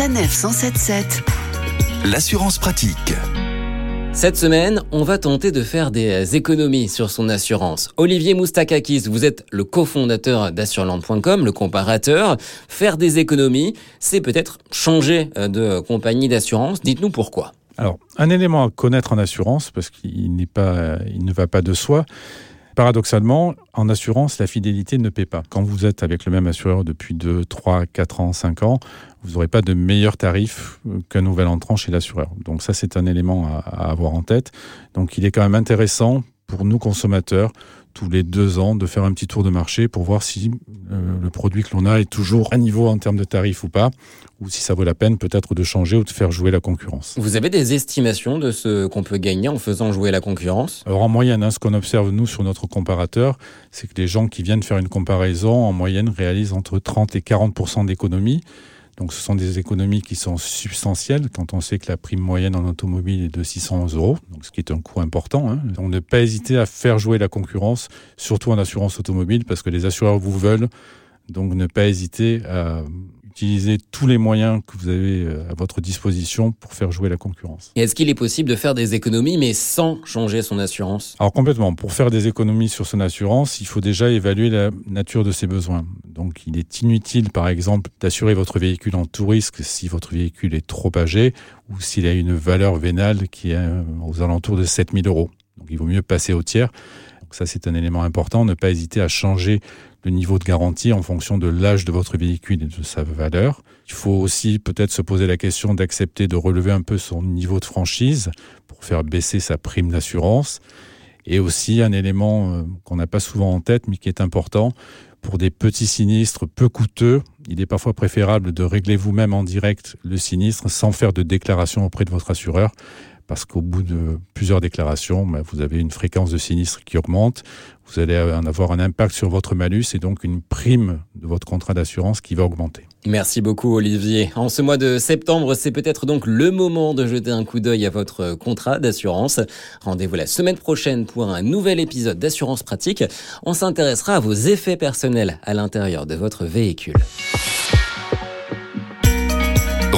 Sanef 177. L'assurance pratique. Cette semaine, on va tenter de faire des économies sur son assurance. Olivier Moustakakis, vous êtes le cofondateur d'assureland.com, le comparateur. Faire des économies, c'est peut-être changer de compagnie d'assurance. Dites-nous pourquoi. Alors, un élément à connaître en assurance, parce qu'il n'est pas, il ne va pas de soi, Paradoxalement, en assurance, la fidélité ne paie pas. Quand vous êtes avec le même assureur depuis 2, 3, 4 ans, 5 ans, vous n'aurez pas de meilleurs tarifs qu'un nouvel entrant chez l'assureur. Donc ça, c'est un élément à, avoir en tête. Donc il est quand même intéressant pour nous consommateurs tous les deux ans de faire un petit tour de marché pour voir si euh, le produit que l'on a est toujours à niveau en termes de tarifs ou pas, ou si ça vaut la peine peut-être de changer ou de faire jouer la concurrence. Vous avez des estimations de ce qu'on peut gagner en faisant jouer la concurrence? Alors en moyenne, hein, ce qu'on observe nous sur notre comparateur, c'est que les gens qui viennent faire une comparaison en moyenne réalisent entre 30 et 40 d'économies. Donc ce sont des économies qui sont substantielles quand on sait que la prime moyenne en automobile est de 600 euros, ce qui est un coût important. Hein. Donc ne pas hésiter à faire jouer la concurrence, surtout en assurance automobile, parce que les assureurs vous veulent. Donc ne pas hésiter à utiliser tous les moyens que vous avez euh, à votre disposition pour faire jouer la concurrence. est-ce qu'il est possible de faire des économies mais sans changer son assurance? Alors complètement. Pour faire des économies sur son assurance, il faut déjà évaluer la nature de ses besoins. Donc il est inutile par exemple d'assurer votre véhicule en tout risque si votre véhicule est trop âgé ou s'il a une valeur vénale qui est euh, aux alentours de 7000 euros. Donc il vaut mieux passer au tiers. Ça c'est un élément important, ne pas hésiter à changer le niveau de garantie en fonction de l'âge de votre véhicule et de sa valeur. Il faut aussi peut-être se poser la question d'accepter de relever un peu son niveau de franchise pour faire baisser sa prime d'assurance. Et aussi un élément euh, qu'on n'a pas souvent en tête mais qui est important, pour des petits sinistres peu coûteux, il est parfois préférable de régler vous-même en direct le sinistre sans faire de déclaration auprès de votre assureur parce qu'au bout de plusieurs déclarations, ben, vous avez une fréquence de sinistre qui augmente, vous allez en avoir un impact sur votre malus et donc une prime de votre contrat d'assurance qui va augmenter. Merci beaucoup Olivier. En ce mois de septembre, c'est peut-être donc le moment de jeter un coup d'œil à votre contrat d'assurance. Rendez-vous la semaine prochaine pour un nouvel épisode d'Assurance Pratique. On s'intéressera à vos effets personnels à l'intérieur de votre véhicule.